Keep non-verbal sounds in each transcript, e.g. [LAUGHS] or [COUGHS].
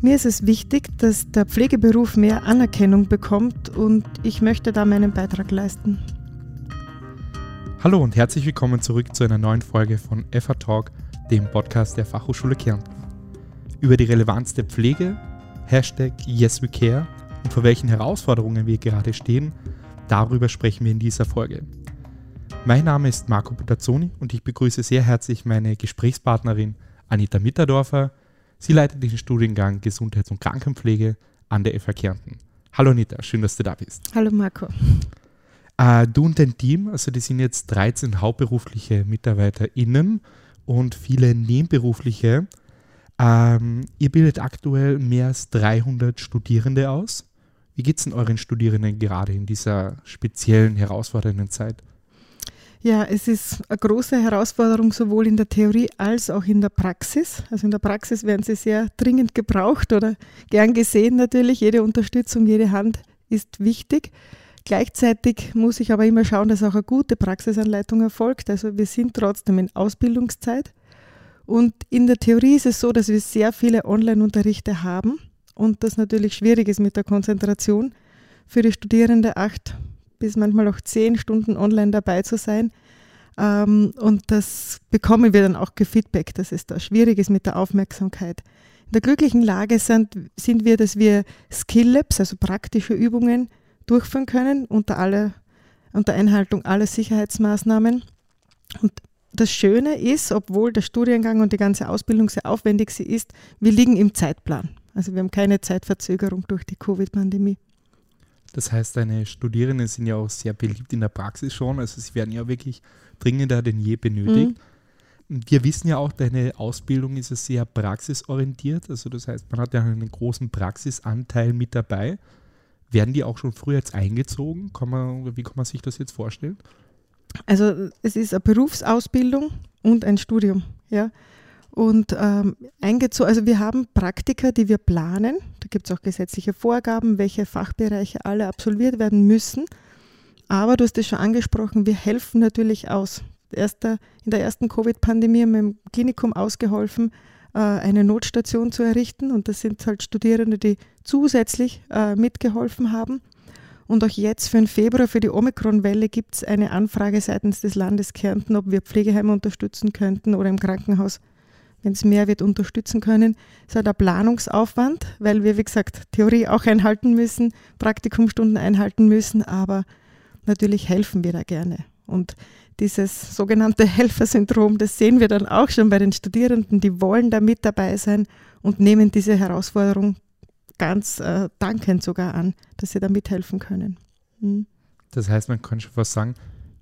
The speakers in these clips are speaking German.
Mir ist es wichtig, dass der Pflegeberuf mehr Anerkennung bekommt und ich möchte da meinen Beitrag leisten. Hallo und herzlich willkommen zurück zu einer neuen Folge von FA Talk, dem Podcast der Fachhochschule Kärnten. Über die Relevanz der Pflege, Hashtag YesWeCare und vor welchen Herausforderungen wir gerade stehen, darüber sprechen wir in dieser Folge. Mein Name ist Marco Putazzoni und ich begrüße sehr herzlich meine Gesprächspartnerin Anita Mitterdorfer. Sie leitet den Studiengang Gesundheits- und Krankenpflege an der FH Kärnten. Hallo Anita, schön, dass du da bist. Hallo Marco. Äh, du und dein Team, also die sind jetzt 13 hauptberufliche MitarbeiterInnen und viele nebenberufliche. Ähm, ihr bildet aktuell mehr als 300 Studierende aus. Wie geht es denn euren Studierenden gerade in dieser speziellen, herausfordernden Zeit? Ja, es ist eine große Herausforderung sowohl in der Theorie als auch in der Praxis. Also in der Praxis werden sie sehr dringend gebraucht oder gern gesehen natürlich. Jede Unterstützung, jede Hand ist wichtig. Gleichzeitig muss ich aber immer schauen, dass auch eine gute Praxisanleitung erfolgt. Also wir sind trotzdem in Ausbildungszeit. Und in der Theorie ist es so, dass wir sehr viele Online-Unterrichte haben und das natürlich schwierig ist mit der Konzentration für die Studierende acht bis manchmal auch zehn Stunden online dabei zu sein. Ähm, und das bekommen wir dann auch Feedback, dass es da schwierig ist mit der Aufmerksamkeit. In der glücklichen Lage sind, sind wir, dass wir Skill Labs, also praktische Übungen, durchführen können unter, alle, unter Einhaltung aller Sicherheitsmaßnahmen. Und das Schöne ist, obwohl der Studiengang und die ganze Ausbildung sehr aufwendig sie ist, wir liegen im Zeitplan. Also wir haben keine Zeitverzögerung durch die Covid-Pandemie. Das heißt, deine Studierenden sind ja auch sehr beliebt in der Praxis schon. Also sie werden ja wirklich dringender denn je benötigt. Mhm. Wir wissen ja auch, deine Ausbildung ist ja sehr praxisorientiert. Also das heißt, man hat ja einen großen Praxisanteil mit dabei. Werden die auch schon früher jetzt eingezogen? Kann man, wie kann man sich das jetzt vorstellen? Also es ist eine Berufsausbildung und ein Studium. Ja. Und ähm, eingezogen, also wir haben Praktika, die wir planen. Da gibt es auch gesetzliche Vorgaben, welche Fachbereiche alle absolviert werden müssen. Aber du hast es schon angesprochen, wir helfen natürlich aus. Erster, in der ersten Covid-Pandemie haben wir im Klinikum ausgeholfen, äh, eine Notstation zu errichten. Und das sind halt Studierende, die zusätzlich äh, mitgeholfen haben. Und auch jetzt für den Februar, für die Omikron-Welle, gibt es eine Anfrage seitens des Landes Kärnten, ob wir Pflegeheime unterstützen könnten oder im Krankenhaus, wenn es mehr wird, unterstützen können. Es hat ein Planungsaufwand, weil wir, wie gesagt, Theorie auch einhalten müssen, Praktikumstunden einhalten müssen, aber natürlich helfen wir da gerne. Und dieses sogenannte [LAUGHS] Helfersyndrom, das sehen wir dann auch schon bei den Studierenden, die wollen da mit dabei sein und nehmen diese Herausforderung ganz äh, dankend sogar an, dass sie da mithelfen können. Mhm. Das heißt, man kann schon fast sagen,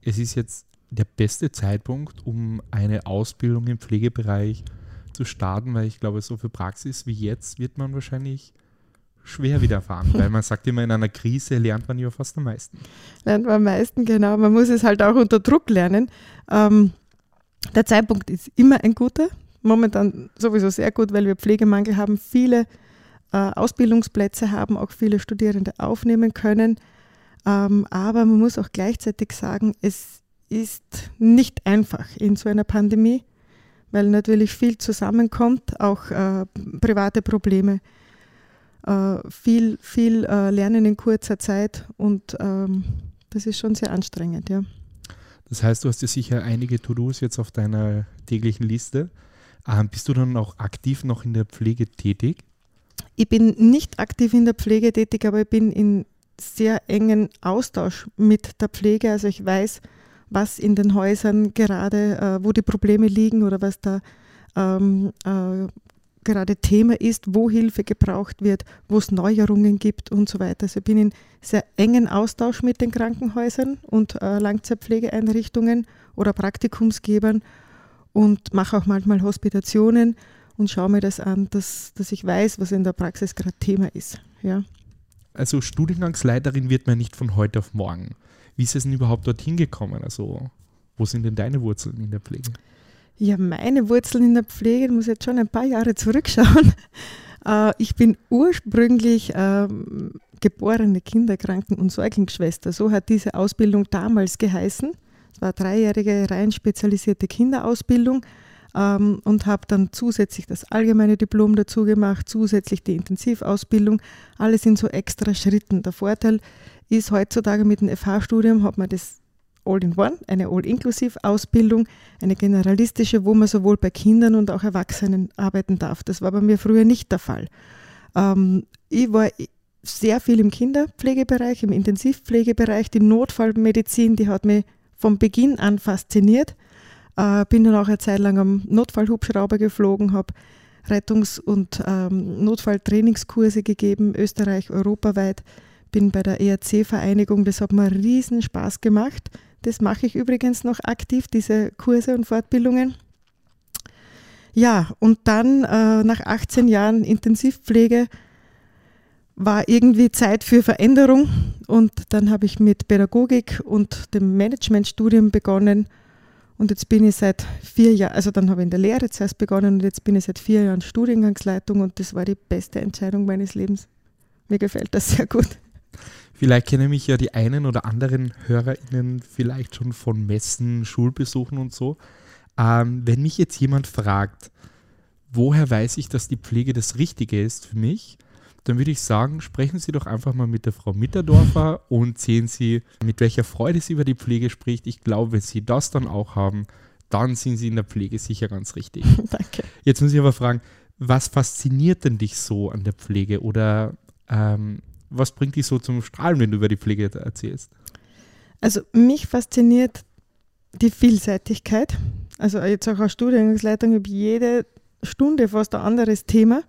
es ist jetzt der beste Zeitpunkt, um eine Ausbildung im Pflegebereich zu starten, weil ich glaube, so für Praxis wie jetzt wird man wahrscheinlich schwer widerfahren, weil man sagt immer, in einer Krise lernt man ja fast am meisten. Lernt man am meisten, genau. Man muss es halt auch unter Druck lernen. Ähm, der Zeitpunkt ist immer ein guter, momentan sowieso sehr gut, weil wir Pflegemangel haben. Viele äh, Ausbildungsplätze haben, auch viele Studierende aufnehmen können. Ähm, aber man muss auch gleichzeitig sagen, es ist nicht einfach in so einer Pandemie, weil natürlich viel zusammenkommt, auch äh, private Probleme, äh, viel, viel äh, Lernen in kurzer Zeit und ähm, das ist schon sehr anstrengend, ja. Das heißt, du hast ja sicher einige To-Dos jetzt auf deiner täglichen Liste. Ähm, bist du dann auch aktiv noch in der Pflege tätig? Ich bin nicht aktiv in der Pflege tätig, aber ich bin in sehr engen Austausch mit der Pflege. Also ich weiß, was in den Häusern gerade, äh, wo die Probleme liegen oder was da ähm, äh, gerade Thema ist, wo Hilfe gebraucht wird, wo es Neuerungen gibt und so weiter. Also ich bin in sehr engen Austausch mit den Krankenhäusern und äh, Langzeitpflegeeinrichtungen oder Praktikumsgebern und mache auch manchmal Hospitationen und schaue mir das an, dass, dass ich weiß, was in der Praxis gerade Thema ist. Ja. Also Studiengangsleiterin wird man nicht von heute auf morgen. Wie ist es denn überhaupt dorthin gekommen? Also wo sind denn deine Wurzeln in der Pflege? Ja, meine Wurzeln in der Pflege, muss jetzt schon ein paar Jahre zurückschauen. [LAUGHS] Äh, ich bin ursprünglich ähm, geborene Kinderkranken- und Säuglingsschwester. So hat diese Ausbildung damals geheißen. Es war dreijährige rein spezialisierte Kinderausbildung ähm, und habe dann zusätzlich das allgemeine Diplom dazu gemacht, zusätzlich die Intensivausbildung, alles in so extra Schritten. Der Vorteil ist heutzutage mit dem FH-Studium hat man das All-in-One, eine All-Inklusiv-Ausbildung, eine generalistische, wo man sowohl bei Kindern und auch Erwachsenen arbeiten darf. Das war bei mir früher nicht der Fall. Ähm, ich war sehr viel im Kinderpflegebereich, im Intensivpflegebereich. Die Notfallmedizin, die hat mich von Beginn an fasziniert. Äh, bin dann auch eine Zeit lang am Notfallhubschrauber geflogen, habe Rettungs- und ähm, Notfalltrainingskurse gegeben, Österreich, europaweit. Bin bei der ERC-Vereinigung, das hat mir riesen Spaß gemacht. Das mache ich übrigens noch aktiv, diese Kurse und Fortbildungen. Ja, und dann äh, nach 18 Jahren Intensivpflege war irgendwie Zeit für Veränderung und dann habe ich mit Pädagogik und dem Managementstudium begonnen und jetzt bin ich seit vier Jahren, also dann habe ich in der Lehre zuerst begonnen und jetzt bin ich seit vier Jahren Studiengangsleitung und das war die beste Entscheidung meines Lebens. Mir gefällt das sehr gut. Vielleicht kennen mich ja die einen oder anderen HörerInnen vielleicht schon von Messen, Schulbesuchen und so. Ähm, wenn mich jetzt jemand fragt, woher weiß ich, dass die Pflege das Richtige ist für mich, dann würde ich sagen, sprechen Sie doch einfach mal mit der Frau Mitterdorfer [LAUGHS] und sehen Sie, mit welcher Freude sie über die Pflege spricht. Ich glaube, wenn Sie das dann auch haben, dann sind Sie in der Pflege sicher ganz richtig. [LAUGHS] Danke. Jetzt muss ich aber fragen, was fasziniert denn dich so an der Pflege oder ähm, was bringt dich so zum Strahlen, wenn du über die Pflege erzählst? Also mich fasziniert die Vielseitigkeit. Also jetzt auch als Studiengangsleitung habe jede Stunde fast ein anderes Thema.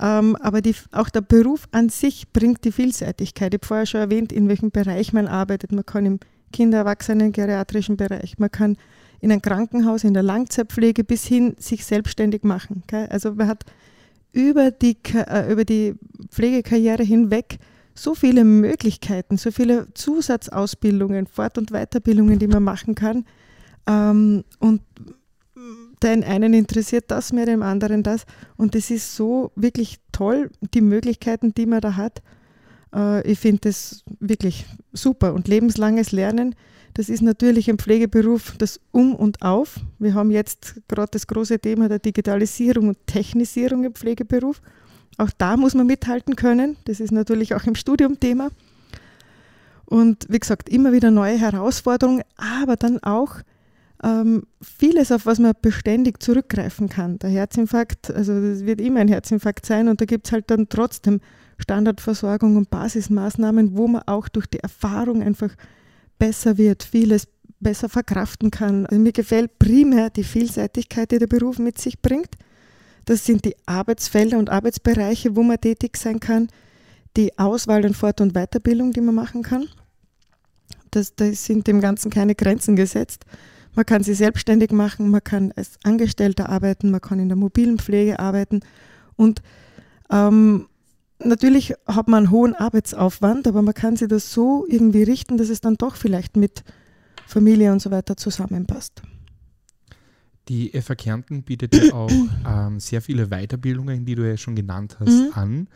Ähm, aber die, auch der Beruf an sich bringt die Vielseitigkeit. Ich habe vorher schon erwähnt, in welchem Bereich man arbeitet. Man kann im Kinder-, Erwachsenen-, geriatrischen Bereich, man kann in einem Krankenhaus, in der Langzeitpflege bis hin sich selbstständig machen. Gell? Also man hat über die, äh, über die Pflegekarriere hinweg so viele Möglichkeiten, so viele Zusatzausbildungen, Fort- und Weiterbildungen, die man machen kann. Ähm, und den einen interessiert das mehr, dem anderen das. Und es ist so wirklich toll, die Möglichkeiten, die man da hat. Äh, ich finde das wirklich super. Und lebenslanges Lernen, das ist natürlich im Pflegeberuf das Um und Auf. Wir haben jetzt gerade das große Thema der Digitalisierung und Technisierung im Pflegeberuf. Auch da muss man mithalten können. Das ist natürlich auch im Studium Thema. Und wie gesagt, immer wieder neue Herausforderungen, aber dann auch ähm, vieles, auf was man beständig zurückgreifen kann. Der Herzinfarkt, also es wird immer ein Herzinfarkt sein und da gibt es halt dann trotzdem Standardversorgung und Basismaßnahmen, wo man auch durch die Erfahrung einfach besser wird, vieles besser verkraften kann. Also mir gefällt primär die Vielseitigkeit, die der Beruf mit sich bringt. Das sind die Arbeitsfelder und Arbeitsbereiche, wo man tätig sein kann, die Auswahl und Fort- und Weiterbildung, die man machen kann. Das, da sind dem Ganzen keine Grenzen gesetzt. Man kann sie selbstständig machen, man kann als Angestellter arbeiten, man kann in der mobilen Pflege arbeiten und ähm, natürlich hat man einen hohen Arbeitsaufwand, aber man kann sich das so irgendwie richten, dass es dann doch vielleicht mit Familie und so weiter zusammenpasst. Die FA Kärnten bietet ja auch [COUGHS] ähm, sehr viele Weiterbildungen, die du ja schon genannt hast, mhm. an.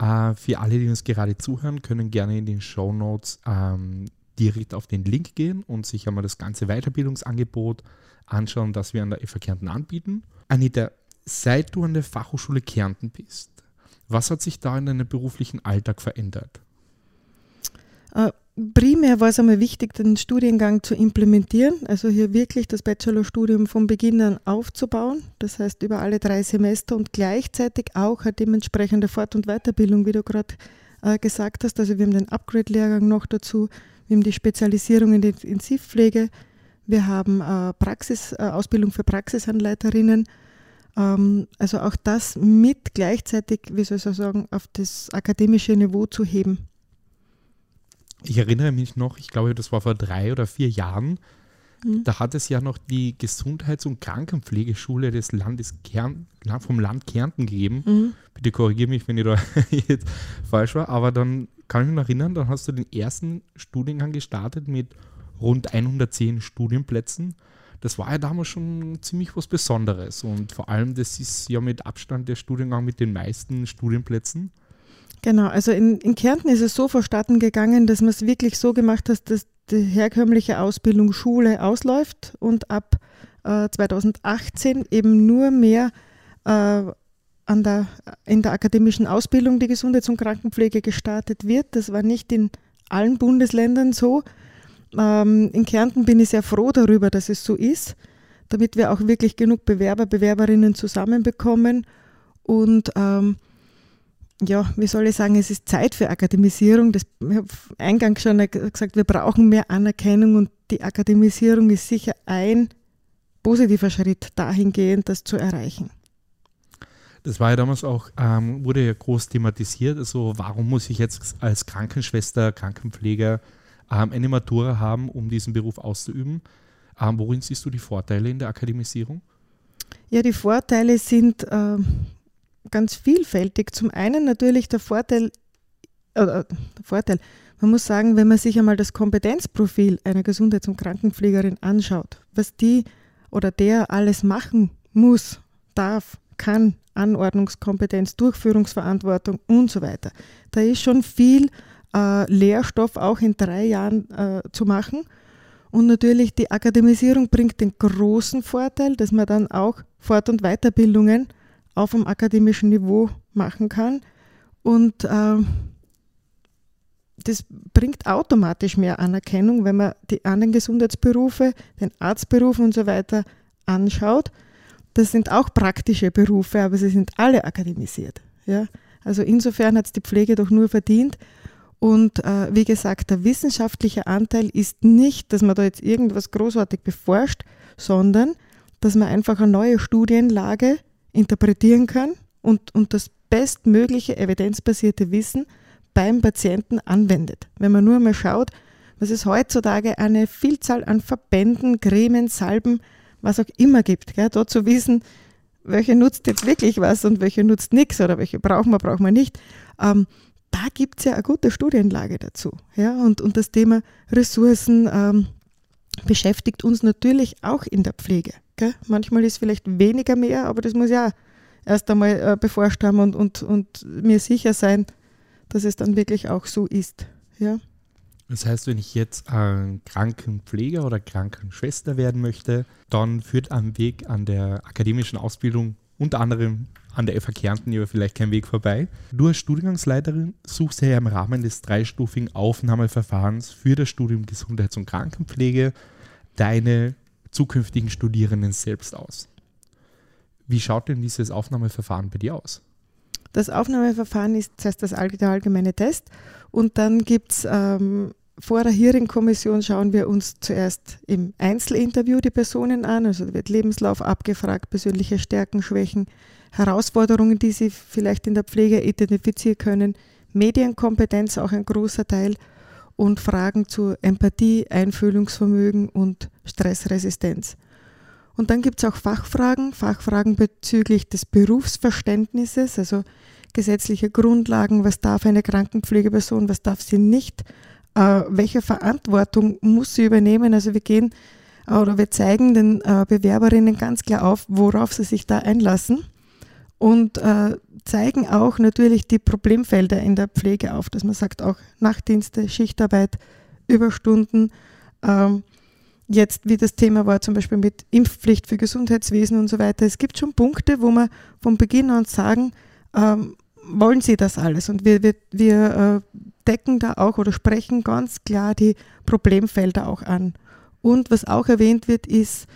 Äh, für alle, die uns gerade zuhören, können gerne in den Show Notes ähm, direkt auf den Link gehen und sich einmal das ganze Weiterbildungsangebot anschauen, das wir an der FA Kärnten anbieten. Anita, seit du an der Fachhochschule Kärnten bist, was hat sich da in deinem beruflichen Alltag verändert? Äh, primär war es einmal wichtig, den Studiengang zu implementieren, also hier wirklich das Bachelorstudium von Beginn an aufzubauen, das heißt über alle drei Semester und gleichzeitig auch eine dementsprechende Fort- und Weiterbildung, wie du gerade äh, gesagt hast. Also wir haben den Upgrade-Lehrgang noch dazu, wir haben die Spezialisierung in der Intensivpflege. Wir haben äh, Praxis, äh, Ausbildung für Praxisanleiterinnen. Ähm, also auch das mit gleichzeitig, wie soll ich sagen, auf das akademische Niveau zu heben. Ich erinnere mich noch, ich glaube, das war vor drei oder vier Jahren, mhm. da hat es ja noch die Gesundheits- und Krankenpflegeschule des Landes Kärn, vom Land Kärnten gegeben. Mhm. Bitte korrigiere mich, wenn ich da [LAUGHS] jetzt falsch war, aber dann kann ich mich noch erinnern, dann hast du den ersten Studiengang gestartet mit rund 110 Studienplätzen. Das war ja damals schon ziemlich was Besonderes und vor allem, das ist ja mit Abstand der Studiengang mit den meisten Studienplätzen. Genau, also in, in Kärnten ist es so verstatten gegangen, dass man es wirklich so gemacht hat, dass die herkömmliche Ausbildung Schule ausläuft und ab äh, 2018 eben nur mehr äh, an der, in der akademischen Ausbildung die Gesundheits- und Krankenpflege gestartet wird. Das war nicht in allen Bundesländern so. Ähm, in Kärnten bin ich sehr froh darüber, dass es so ist, damit wir auch wirklich genug Bewerber, Bewerberinnen zusammenbekommen. Und ähm, ja, wie soll ich sagen, es ist Zeit für Akademisierung. Das, ich habe eingangs schon gesagt, wir brauchen mehr Anerkennung und die Akademisierung ist sicher ein positiver Schritt dahingehend, das zu erreichen. Das war ja damals auch, ähm, wurde ja groß thematisiert. Also, warum muss ich jetzt als Krankenschwester, Krankenpfleger ähm, eine Matura haben, um diesen Beruf auszuüben? Ähm, worin siehst du die Vorteile in der Akademisierung? Ja, die Vorteile sind äh, ganz vielfältig. Zum einen natürlich der Vorteil, äh, der Vorteil, man muss sagen, wenn man sich einmal das Kompetenzprofil einer Gesundheits- und Krankenpflegerin anschaut, was die oder der alles machen muss, darf, kann, Anordnungskompetenz, Durchführungsverantwortung und so weiter. Da ist schon viel äh, Lehrstoff auch in drei Jahren äh, zu machen. Und natürlich die Akademisierung bringt den großen Vorteil, dass man dann auch Fort- und Weiterbildungen auf dem akademischen Niveau machen kann. Und äh, das bringt automatisch mehr Anerkennung, wenn man die anderen Gesundheitsberufe, den Arztberuf und so weiter anschaut. Das sind auch praktische Berufe, aber sie sind alle akademisiert. Ja? Also insofern hat es die Pflege doch nur verdient. Und äh, wie gesagt, der wissenschaftliche Anteil ist nicht, dass man da jetzt irgendwas großartig beforscht, sondern dass man einfach eine neue Studienlage interpretieren kann und, und das bestmögliche evidenzbasierte Wissen beim Patienten anwendet. Wenn man nur mal schaut, was es heutzutage eine Vielzahl an Verbänden, Cremen, Salben, was auch immer gibt, gell, dort zu wissen, welche nutzt jetzt wirklich was und welche nutzt nichts oder welche brauchen wir, brauchen wir nicht. Ähm, da gibt es ja eine gute Studienlage dazu. Ja? Und, und das Thema Ressourcen ähm, beschäftigt uns natürlich auch in der Pflege. Gell? Manchmal ist vielleicht weniger mehr, aber das muss ja erst einmal äh, bevorstehen und, und, und mir sicher sein, dass es dann wirklich auch so ist. Ja? Das heißt, wenn ich jetzt ein Krankenpfleger oder Krankenschwester werden möchte, dann führt am Weg an der akademischen Ausbildung unter anderem an der FH Kärnten aber vielleicht kein Weg vorbei. Du als Studiengangsleiterin suchst ja im Rahmen des dreistufigen Aufnahmeverfahrens für das Studium Gesundheits- und Krankenpflege deine zukünftigen Studierenden selbst aus. Wie schaut denn dieses Aufnahmeverfahren bei dir aus? Das Aufnahmeverfahren ist zuerst das allgemeine Test und dann gibt es ähm, vor der Hearing-Kommission schauen wir uns zuerst im Einzelinterview die Personen an, also wird Lebenslauf abgefragt, persönliche Stärken, Schwächen, Herausforderungen, die sie vielleicht in der Pflege identifizieren können, Medienkompetenz auch ein großer Teil und Fragen zu Empathie, Einfühlungsvermögen und Stressresistenz. Und dann gibt es auch Fachfragen, Fachfragen bezüglich des Berufsverständnisses, also gesetzliche Grundlagen, was darf eine Krankenpflegeperson, was darf sie nicht, äh, welche Verantwortung muss sie übernehmen. Also wir gehen oder wir zeigen den äh, Bewerberinnen ganz klar auf, worauf sie sich da einlassen und äh, zeigen auch natürlich die Problemfelder in der Pflege auf, dass man sagt, auch Nachtdienste, Schichtarbeit, Überstunden. Ähm, jetzt, wie das Thema war, zum Beispiel mit Impfpflicht für Gesundheitswesen und so weiter. Es gibt schon Punkte, wo wir von Beginn an sagen, ähm, wollen Sie das alles? Und wir, wir, wir äh, decken da auch oder sprechen ganz klar die Problemfelder auch an. Und was auch erwähnt wird, ist,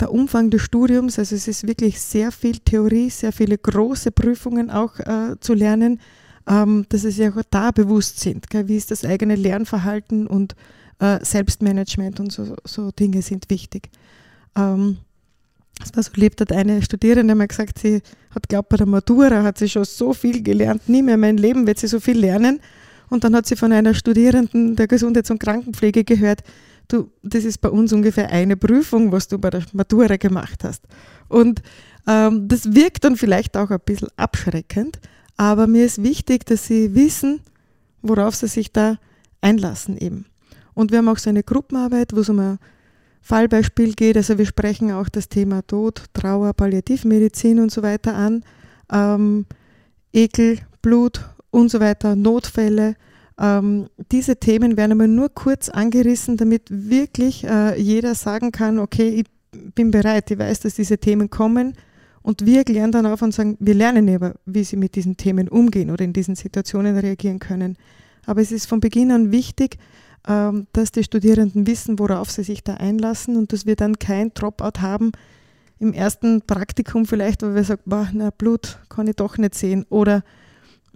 der Umfang des Studiums, also es ist wirklich sehr viel Theorie, sehr viele große Prüfungen auch äh, zu lernen, ähm, dass sie auch da bewusst sind. Gell? Wie ist das eigene Lernverhalten und äh, Selbstmanagement und so, so, Dinge sind wichtig. Ähm, es war so lieb, hat eine Studierende mal gesagt, sie hat glaubt, bei der Matura hat sie schon so viel gelernt, nie mehr in meinem Leben wird sie so viel lernen. Und dann hat sie von einer Studierenden der Gesundheits- und Krankenpflege gehört, du, das ist bei uns ungefähr eine Prüfung, was du bei der Matura gemacht hast. Und ähm, das wirkt dann vielleicht auch ein bisschen abschreckend, aber mir ist wichtig, dass sie wissen, worauf sie sich da einlassen eben. Und wir haben auch so eine Gruppenarbeit, wo es um ein Fallbeispiel geht. Also wir sprechen auch das Thema Tod, Trauer, Palliativmedizin und so weiter an. Ähm, Ekel, Blut und so weiter, Notfälle. Ähm, diese Themen werden aber nur kurz angerissen, damit wirklich äh, jeder sagen kann, okay, ich bin bereit, ich weiß, dass diese Themen kommen und wir lernen dann auf und sagen, wir lernen aber, wie sie mit diesen Themen umgehen oder in diesen Situationen reagieren können. Aber es ist von Beginn an wichtig, dass die Studierenden wissen, worauf sie sich da einlassen und dass wir dann kein Dropout haben im ersten Praktikum vielleicht, weil wir sagen, boah, na, Blut kann ich doch nicht sehen oder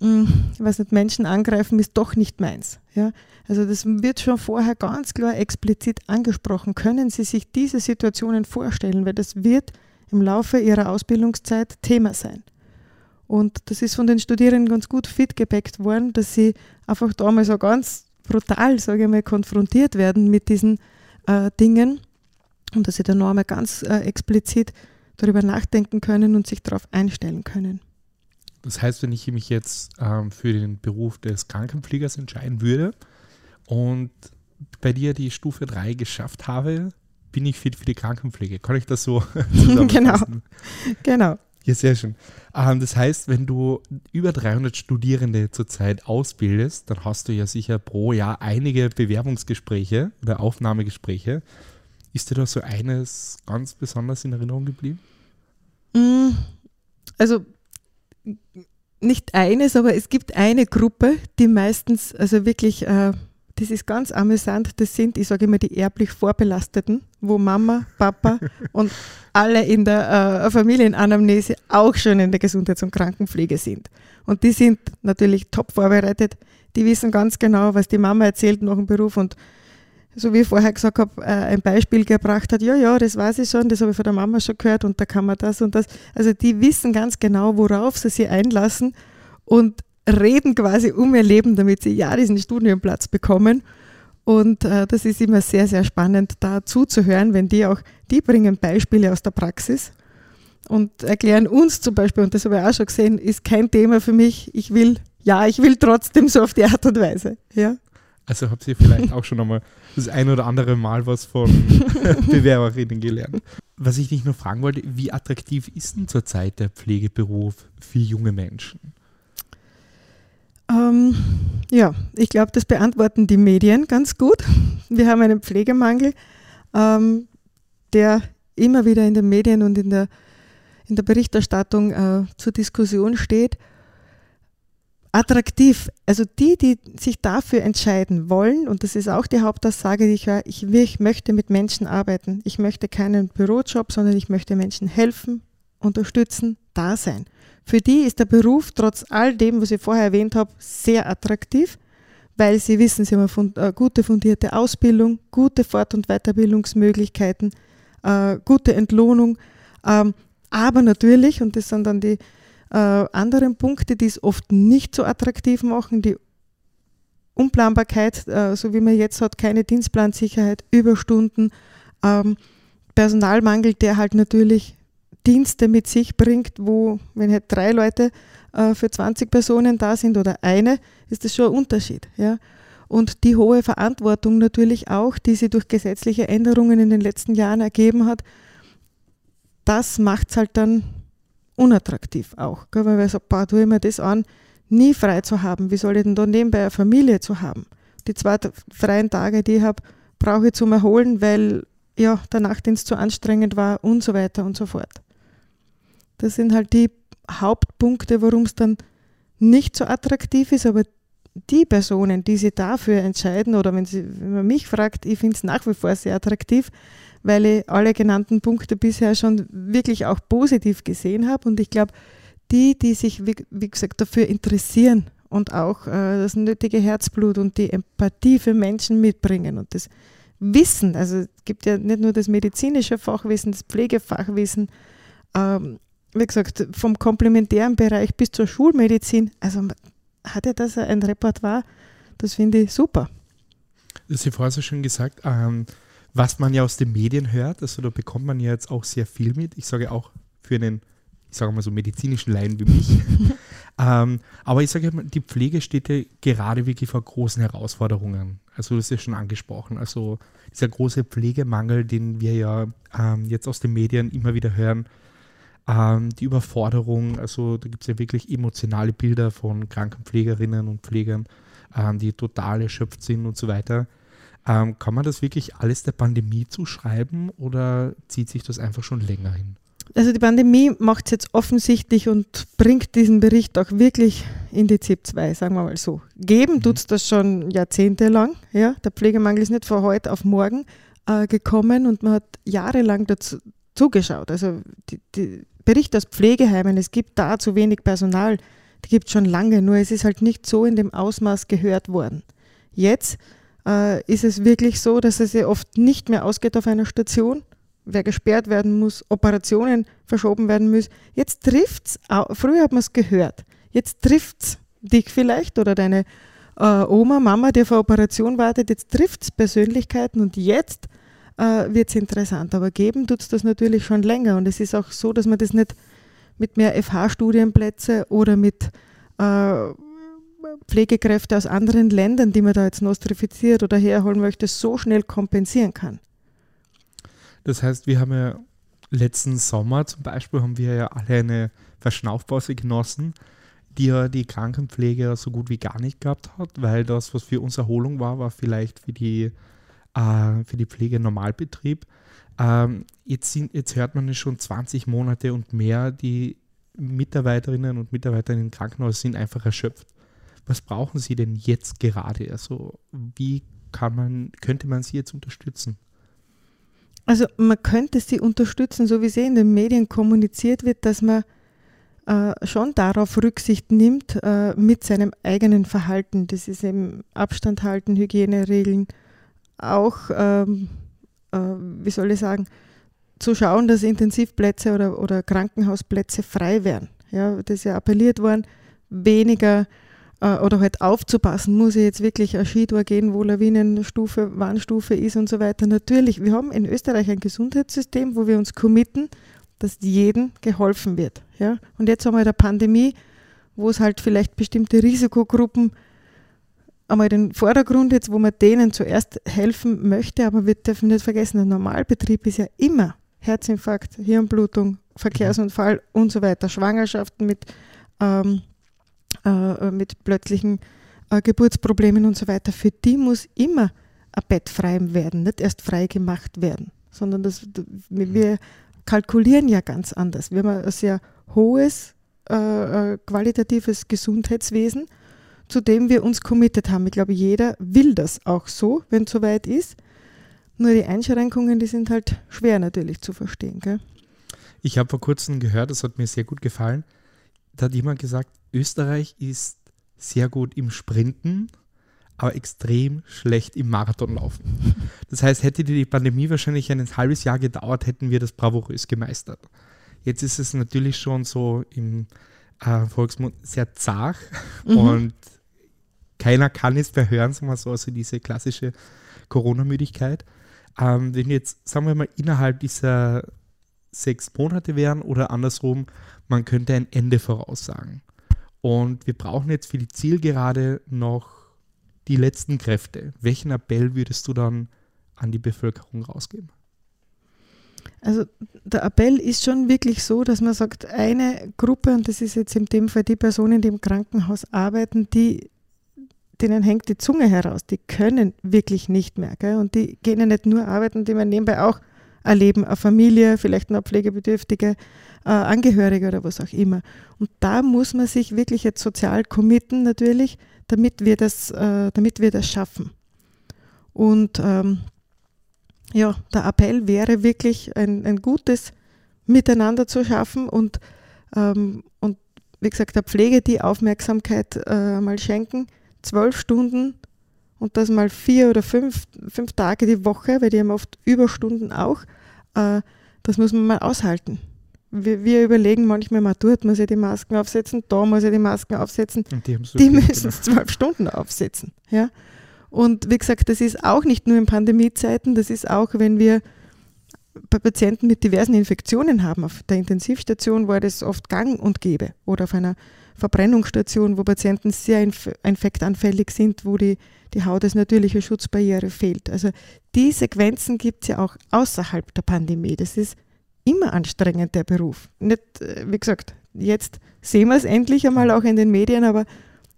hm, ich weiß nicht, Menschen angreifen ist doch nicht meins. Ja? Also das wird schon vorher ganz klar explizit angesprochen. Können Sie sich diese Situationen vorstellen? Weil das wird im Laufe Ihrer Ausbildungszeit Thema sein. Und das ist von den Studierenden ganz gut feedgebackt worden, dass sie einfach da mal so ganz brutal, sage ich mal, konfrontiert werden mit diesen äh, Dingen und dass sie dann noch einmal ganz äh, explizit darüber nachdenken können und sich darauf einstellen können. Das heißt, wenn ich mich jetzt ähm, für den Beruf des Krankenpflegers entscheiden würde und bei dir die Stufe 3 geschafft habe, bin ich fit für die Krankenpflege. Kann ich das so [LAUGHS] Genau. genau. Ja, sehr schön. Ähm, das heißt, wenn du über 300 Studierende zurzeit ausbildest, dann hast du ja sicher pro Jahr einige Bewerbungsgespräche oder Aufnahmegespräche. Ist dir da so eines ganz besonders in Erinnerung geblieben? Mm, also nicht eines, aber es gibt eine Gruppe, die meistens, also wirklich, äh, das ist ganz amüsant, das sind, ich sage immer, die erblich Vorbelasteten, wo Mama, Papa [LAUGHS] und alle in der äh, Familienanamnese auch schon in der Gesundheits- und Krankenpflege sind. Und die sind natürlich top vorbereitet, die wissen ganz genau, was die Mama erzählt nach dem Beruf und so wie ich vorher gesagt habe, äh, ein Beispiel gebracht hat, ja, ja, das weiß ich schon, das habe ich von der Mama schon gehört und da kann man das und das. Also die wissen ganz genau, worauf sie sich einlassen und reden quasi um ihr Leben, damit sie ja diesen Studienplatz bekommen. Und äh, das ist immer sehr, sehr spannend, da zuzuhören, wenn die auch, die bringen Beispiele aus der Praxis und erklären uns zum Beispiel, und das habe ich auch schon gesehen, ist kein Thema für mich. Ich will, ja, ich will trotzdem so auf die Art und Weise. Ja. Also habt ihr vielleicht auch schon einmal das ein oder andere Mal was von [LAUGHS] Bewerberinnen gelernt. Was ich dich nur fragen wollte, wie attraktiv ist denn zurzeit der Pflegeberuf für junge Menschen? Ähm, ja, ich glaube, das beantworten die Medien ganz gut. Wir haben einen Pflegemangel, ähm, der immer wieder in den Medien und in der, in der Berichterstattung äh, zur Diskussion steht attraktiv. Also die, die sich dafür entscheiden wollen, und das ist auch die Hauptaussage, die ich höre, ich, ich möchte mit Menschen arbeiten. Ich möchte keinen Bürojob, sondern ich möchte Menschen helfen, unterstützen, da sein. Für die ist der Beruf trotz all dem, was ich vorher erwähnt habe, sehr attraktiv, weil sie wissen, sie haben eine gute fundierte Ausbildung, gute Fort- und Weiterbildungsmöglichkeiten, äh, gute Entlohnung. Ähm, aber natürlich, und das sind dann die äh, anderen Punkte, die es oft nicht so attraktiv machen, die Unplanbarkeit, äh, so wie man jetzt hat, keine Dienstplansicherheit, Überstunden, ähm, Personalmangel, der halt natürlich Dienste mit sich bringt, wo, wenn halt drei Leute äh, für 20 Personen da sind oder eine, ist das schon ein Unterschied. Ja? Und die hohe Verantwortung natürlich auch, die sie durch gesetzliche Änderungen in den letzten Jahren ergeben hat, das macht es halt dann unattraktiv auch. Gell? Weil wir sagen, boah, ich mir das an, nie frei zu haben. Wie soll ich denn da nebenbei eine Familie zu haben? Die zwei freien Tage, die ich habe, brauche ich zum Erholen, weil ja, der Nachtdienst zu anstrengend war und so weiter und so fort. Das sind halt die Hauptpunkte, warum es dann nicht so attraktiv ist, aber die Personen, die sich dafür entscheiden, oder wenn, sie, wenn man mich fragt, ich finde es nach wie vor sehr attraktiv, weil ich alle genannten Punkte bisher schon wirklich auch positiv gesehen habe. Und ich glaube, die, die sich, wie, wie, gesagt, dafür interessieren und auch äh, das nötige Herzblut und die Empathie für Menschen mitbringen und das Wissen, also es gibt ja nicht nur das medizinische Fachwissen, das Pflegefachwissen, ähm, wie gesagt, vom komplementären Bereich bis zur Schulmedizin, also hat ja das ein Repertoire, das finde ich super. Das du vorher so schön gesagt, ähm, was man ja aus den Medien hört, also da bekommt man ja jetzt auch sehr viel mit. Ich sage auch für einen, ich sage mal so medizinischen Laien wie mich. [LAUGHS] ähm, aber ich sage mal, die Pflege steht ja gerade wirklich vor großen Herausforderungen. Also das ist ja schon angesprochen. Also dieser große Pflegemangel, den wir ja ähm, jetzt aus den Medien immer wieder hören, ähm, die Überforderung, also da gibt es ja wirklich emotionale Bilder von Krankenpflegerinnen und Pflegern, ähm, die total erschöpft sind und so weiter. Ähm, kann man das wirklich alles der Pandemie zuschreiben oder zieht sich das einfach schon länger hin? Also die Pandemie macht es jetzt offensichtlich und bringt diesen Bericht auch wirklich in die ZIP 2, sagen wir mal so. Geben mhm. tut es das schon jahrzehntelang. Ja? Der Pflegemangel ist nicht von heute auf morgen äh, gekommen und man hat jahrelang dazu zugeschaut. Also die, die Berichte aus Pflegeheimen, es gibt da zu wenig Personal, die gibt es schon lange, nur es ist halt nicht so in dem Ausmaß gehört worden. Jetzt äh, ist es wirklich so, dass es ja oft nicht mehr ausgeht auf einer Station, wer gesperrt werden muss, Operationen verschoben werden müssen. Jetzt trifft es, früher hat man es gehört, jetzt trifft es dich vielleicht oder deine äh, Oma, Mama, die eine Operation wartet, jetzt trifft es Persönlichkeiten und jetzt äh, wird es interessant. Aber geben tut es das natürlich schon länger und es ist auch so, dass man das nicht mit mehr FH-Studienplätze oder mit äh, Pflegekräfte aus anderen Ländern, die man da jetzt nostrifiziert oder herholen möchte, so schnell kompensieren kann. Das heißt, wir haben ja letzten Sommer zum Beispiel haben wir ja alle eine Verschnaufpause genossen, die ja die Krankenpflege so gut wie gar nicht gehabt hat, weil das, was für uns Erholung war, war vielleicht für die, äh, für die Pflege Normalbetrieb. Ähm, jetzt, sind, jetzt hört man es schon 20 Monate und mehr, die Mitarbeiterinnen und Mitarbeiter im Krankenhaus sind einfach erschöpft was brauchen Sie denn jetzt gerade? Also wie kann man, könnte man Sie jetzt unterstützen? Also man könnte sie unterstützen, so wie es in den Medien kommuniziert wird, dass man äh, schon darauf Rücksicht nimmt äh, mit seinem eigenen Verhalten. Das ist eben Abstand halten, Hygieneregeln, auch, ähm, äh, wie soll ich sagen, zu schauen, dass Intensivplätze oder, oder Krankenhausplätze frei werden. Ja, das ist ja appelliert worden, weniger äh, oder halt aufzupassen, muss ich jetzt wirklich ein Skitour gehen, wo Lawinenstufe, Warnstufe ist und so weiter. Natürlich, wir haben in Österreich ein Gesundheitssystem, wo wir uns committen, dass jedem geholfen wird. Ja? Und jetzt haben wir eine Pandemie, wo es halt vielleicht bestimmte Risikogruppen einmal den Vordergrund jetzt, wo man denen zuerst helfen möchte, aber wir dürfen nicht vergessen, ein Normalbetrieb ist ja immer Herzinfarkt, Hirnblutung, Verkehrsunfall und so weiter, Schwangerschaften mit ähm, äh, mit plötzlichen äh, Geburtsproblemen und so weiter, für die muss immer ein Bett frei werden, nicht erst frei gemacht werden, sondern das, mhm. wir kalkulieren ja ganz anders. Wir haben ein sehr hohes äh, äh, qualitatives Gesundheitswesen, zu dem wir uns committed haben. Ich glaube, jeder will das auch so, wenn es soweit ist. Nur die Einschränkungen, die sind halt schwer natürlich zu verstehen. Gell? Ich habe vor kurzem gehört, das hat mir sehr gut gefallen. Da hat jemand gesagt, Österreich ist sehr gut im Sprinten, aber extrem schlecht im Marathonlaufen. Das heißt, hätte die Pandemie wahrscheinlich ein halbes Jahr gedauert, hätten wir das bravourös gemeistert. Jetzt ist es natürlich schon so im äh, Volksmund sehr zart mhm. und keiner kann es mehr hören, sagen wir so, also diese klassische Corona-Müdigkeit. Ähm, wenn jetzt, sagen wir mal, innerhalb dieser sechs Monate wären oder andersrum, man könnte ein Ende voraussagen. Und wir brauchen jetzt für die Zielgerade noch die letzten Kräfte. Welchen Appell würdest du dann an die Bevölkerung rausgeben? Also der Appell ist schon wirklich so, dass man sagt, eine Gruppe, und das ist jetzt in dem Fall die Personen, die im Krankenhaus arbeiten, die, denen hängt die Zunge heraus, die können wirklich nicht mehr. Gell? Und die gehen ja nicht nur arbeiten, die man nebenbei auch erleben, eine Familie, vielleicht noch pflegebedürftige äh, Angehörige oder was auch immer. Und da muss man sich wirklich jetzt sozial committen natürlich, damit wir das, äh, damit wir das schaffen. Und ähm, ja, der Appell wäre wirklich ein, ein gutes Miteinander zu schaffen und, ähm, und wie gesagt, der Pflege die Aufmerksamkeit äh, mal schenken. Zwölf Stunden und das mal vier oder fünf, fünf Tage die Woche, weil die haben oft Überstunden auch. Äh, das muss man mal aushalten. Wir, wir, überlegen manchmal mal, dort muss ich die Masken aufsetzen, da muss ich die Masken aufsetzen. Und die, so die müssen es zwölf Stunden aufsetzen. Ja? Und wie gesagt, das ist auch nicht nur in Pandemiezeiten, das ist auch, wenn wir bei Patienten mit diversen Infektionen haben. Auf der Intensivstation war das oft gang und gäbe. Oder auf einer Verbrennungsstation, wo Patienten sehr inf infektanfällig sind, wo die, die Haut als natürliche Schutzbarriere fehlt. Also die Sequenzen gibt es ja auch außerhalb der Pandemie. Das ist immer anstrengend, der Beruf. Nicht, äh, wie gesagt, jetzt sehen wir es endlich einmal auch in den Medien, aber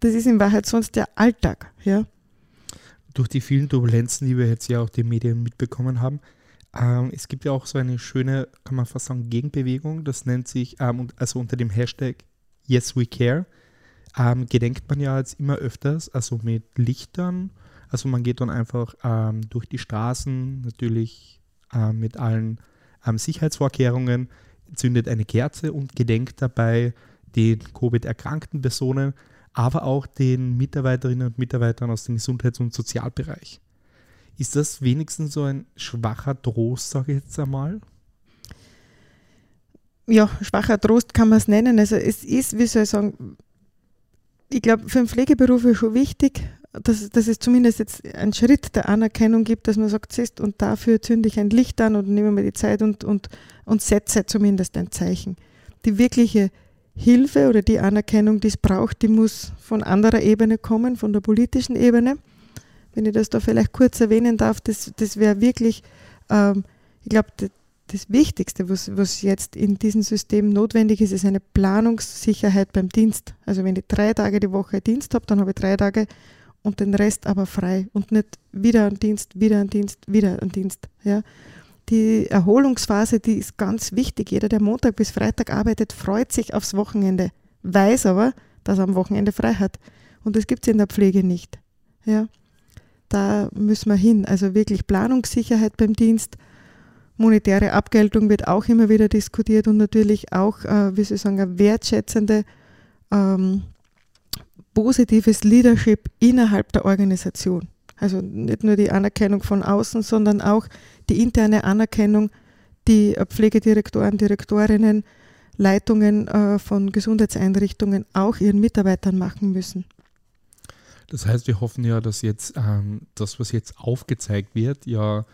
das ist in Wahrheit sonst der Alltag. Ja? durch die vielen Turbulenzen, die wir jetzt ja auch den Medien mitbekommen haben, ähm, es gibt ja auch so eine schöne, kann man fast sagen, Gegenbewegung. Das nennt sich, ähm, also unter dem Hashtag Yes We Care, ähm, gedenkt man ja jetzt immer öfters, also mit Lichtern. Also man geht dann einfach ähm, durch die Straßen, natürlich ähm, mit allen ähm, Sicherheitsvorkehrungen, zündet eine Kerze und gedenkt dabei den Covid-erkrankten Personen, aber auch den Mitarbeiterinnen und Mitarbeitern aus dem Gesundheits- und Sozialbereich. Ist das wenigstens so ein schwacher Trost, sage ich jetzt einmal? Ja, schwacher Trost kann man es nennen. Also es ist, wie soll ich sagen, ich glaube, für den Pflegeberuf ist schon wichtig, dass, dass es zumindest jetzt einen Schritt der Anerkennung gibt, dass man sagt, siehst, und dafür zünde ich ein Licht an und nehme mir die Zeit und, und, und setze zumindest ein Zeichen. Die wirkliche Hilfe oder die Anerkennung, die es braucht, die muss von anderer Ebene kommen, von der politischen Ebene. Wenn ich das da vielleicht kurz erwähnen darf, das, das wäre wirklich, ähm, ich glaube, das, Wichtigste, was, was jetzt in diesem System notwendig ist, ist eine Planungssicherheit beim Dienst. Also wenn ich drei Tage die Woche Dienst habe, dann habe ich drei Tage und den Rest aber frei und nicht wieder ein Dienst, wieder ein Dienst, wieder ein Dienst. Ja. Die Erholungsphase, die ist ganz wichtig. Jeder, der Montag bis Freitag arbeitet, freut sich aufs Wochenende, weiß aber, dass er am Wochenende frei hat. Und das gibt es in der Pflege nicht. Ja. Da müssen wir hin. Also wirklich Planungssicherheit beim Dienst. Monetäre Abgeltung wird auch immer wieder diskutiert und natürlich auch, äh, wie ich sagen, eine wertschätzende ähm, positives Leadership innerhalb der Organisation. Also nicht nur die Anerkennung von außen, sondern auch die interne Anerkennung, die Pflegedirektoren, Direktorinnen, Leitungen äh, von Gesundheitseinrichtungen auch ihren Mitarbeitern machen müssen. Das heißt, wir hoffen ja, dass jetzt ähm, das, was jetzt aufgezeigt wird, ja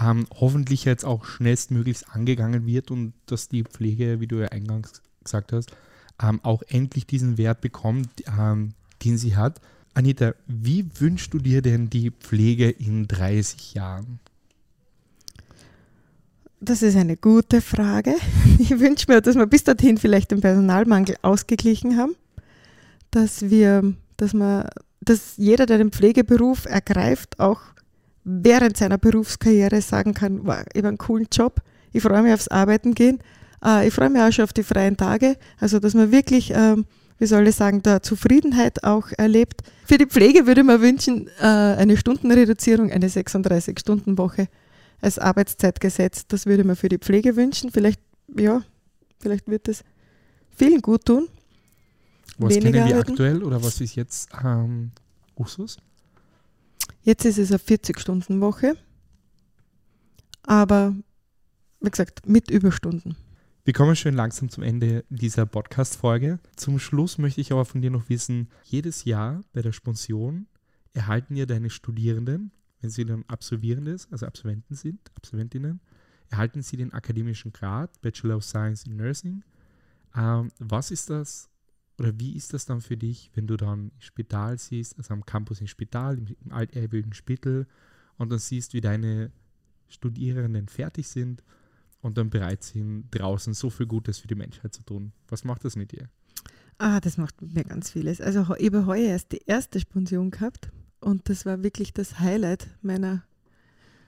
ähm, hoffentlich jetzt auch schnellstmöglichst angegangen wird und dass die Pflege, wie du ja eingangs gesagt hast, ähm, auch endlich diesen Wert bekommt, ähm, den sie hat. Anita, wie wünschst du dir denn die Pflege in 30 Jahren? Das ist eine gute Frage. [LAUGHS] Ich wünsche mir, dass wir bis dorthin vielleicht den Personalmangel ausgeglichen haben, dass wir, dass man, dass jeder, der den Pflegeberuf ergreift, auch während seiner Berufskarriere sagen kann, wow, ich habe einen coolen Job, ich freue mich aufs Arbeiten gehen, äh, ich freue mich auch schon auf die freien Tage. Also dass man wirklich ähm, wie soll ich sagen, der Zufriedenheit auch erlebt. Für die Pflege würde man wünschen, äh, eine Stundenreduzierung, eine 36-Stunden-Woche als Arbeitszeitgesetz. Das würde man für die Pflege wünschen. Vielleicht, ja, vielleicht wird es vielen gut tun. Was Weniger kennen wir arbeiten. aktuell oder was ist jetzt ähm, Usus? Jetzt ist es eine 40-Stunden-Woche, aber wie gesagt, mit Überstunden. Wir kommen schon langsam zum Ende dieser Podcast-Folge. Zum Schluss möchte ich aber von dir noch wissen, jedes Jahr bei der Sponsion erhalten ja deine Studierenden, wenn sie dann Absolvierendes, also Absolventen sind, Absolventinnen, erhalten sie den akademischen Grad Bachelor of Science in Nursing. Ähm, was ist das oder wie ist das dann für dich, wenn du dann im Spital siehst, also am Campus im Spital, im, altehrwürdigen Spittel und dann siehst, wie deine Studierenden fertig sind und dann bereit sind, draußen so viel Gutes für die Menschheit zu tun. Was macht das mit dir? Ah, das macht mir ganz vieles. Also ich habe heuer erst die erste Sponsion gehabt und das war wirklich das Highlight meiner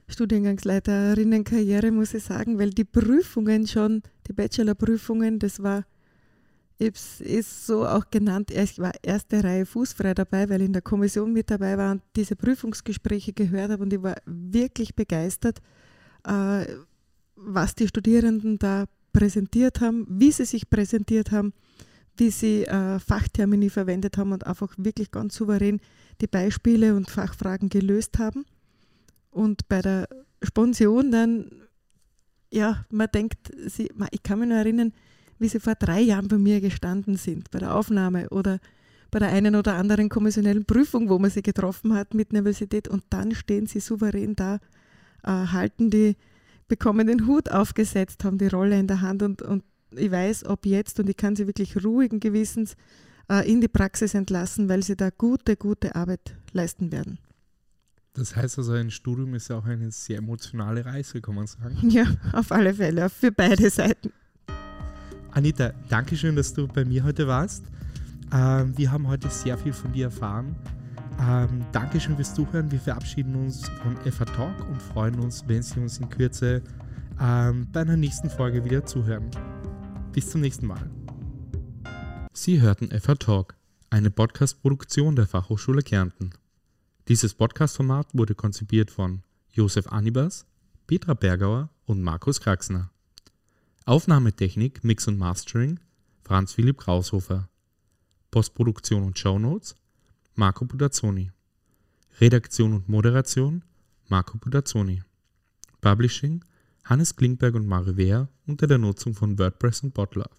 Studiengangsleiterinnenkarriere, muss ich sagen, weil die Prüfungen schon, die Bachelorprüfungen, das war, es ist so auch genannt, ich war erste Reihe fußfrei dabei, weil ich in der Kommission mit dabei war und diese Prüfungsgespräche gehört habe und ich war wirklich begeistert, äh, was die Studierenden da präsentiert haben, wie sie sich präsentiert haben, wie sie äh, Fachtermini verwendet haben und einfach wirklich ganz souverän die Beispiele und Fachfragen gelöst haben. Und bei der Sponsion dann, ja, man denkt, ich kann mich nur erinnern, wie sie vor drei Jahren bei mir gestanden sind, bei der Aufnahme oder bei der einen oder anderen kommissionellen Prüfung, wo man sie getroffen hat mit Universität und dann stehen sie souverän da, äh, halten die bekommen den Hut aufgesetzt, haben die Rolle in der Hand und, und ich weiß, ob jetzt und ich kann sie wirklich ruhigen Gewissens äh, in die Praxis entlassen, weil sie da gute, gute Arbeit leisten werden. Das heißt also, ein Studium ist ja auch eine sehr emotionale Reise, kann man sagen. [LAUGHS] Ja, auf alle Fälle, für beide Seiten. Anita, danke schön, dass du bei mir heute warst. Ähm, wir haben heute sehr viel von dir erfahren. Ähm, Dankeschön fürs Zuhören. Wir verabschieden uns von FA Talk und freuen uns, wenn Sie uns in Kürze ähm, bei einer nächsten Folge wieder zuhören. Bis zum nächsten Mal. Sie hörten FA Talk, eine Podcast-Produktion der Fachhochschule Kärnten. Dieses Podcast-Format wurde konzipiert von Josef Anibas, Petra Bergauer und Markus Kraxner. Aufnahmetechnik, Mix und Mastering Franz Philipp Kraushofer. Postproduktion und Shownotes Marco Budazzoni. Redaktion und Moderation Marco Budazzoni. Publishing Hannes Klingberg und Mario Wehr unter der Nutzung von WordPress und Botlove.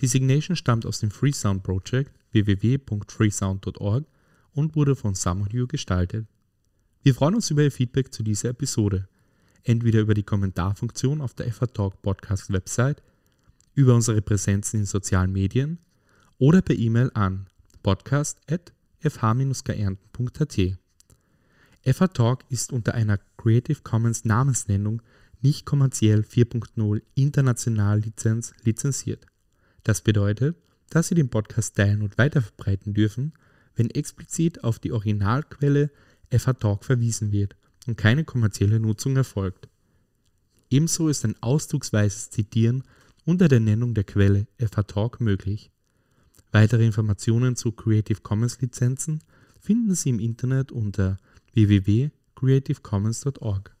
Die Signation stammt aus dem Freesound Project www.freesound.org und wurde von Samuel gestaltet. Wir freuen uns über Ihr Feedback zu dieser Episode, entweder über die Kommentarfunktion auf der FA Talk Podcast Website, über unsere Präsenzen in sozialen Medien oder per E-Mail an podcast.fh-geernten.at. FA Talk ist unter einer Creative Commons Namensnennung nicht kommerziell 4.0 international Lizenz lizenziert. Das bedeutet, dass Sie den Podcast teilen und weiterverbreiten dürfen, wenn explizit auf die Originalquelle FA Talk verwiesen wird und keine kommerzielle Nutzung erfolgt. Ebenso ist ein ausdrucksweises Zitieren unter der Nennung der Quelle Talk möglich. Weitere Informationen zu Creative Commons Lizenzen finden Sie im Internet unter www.creativecommons.org.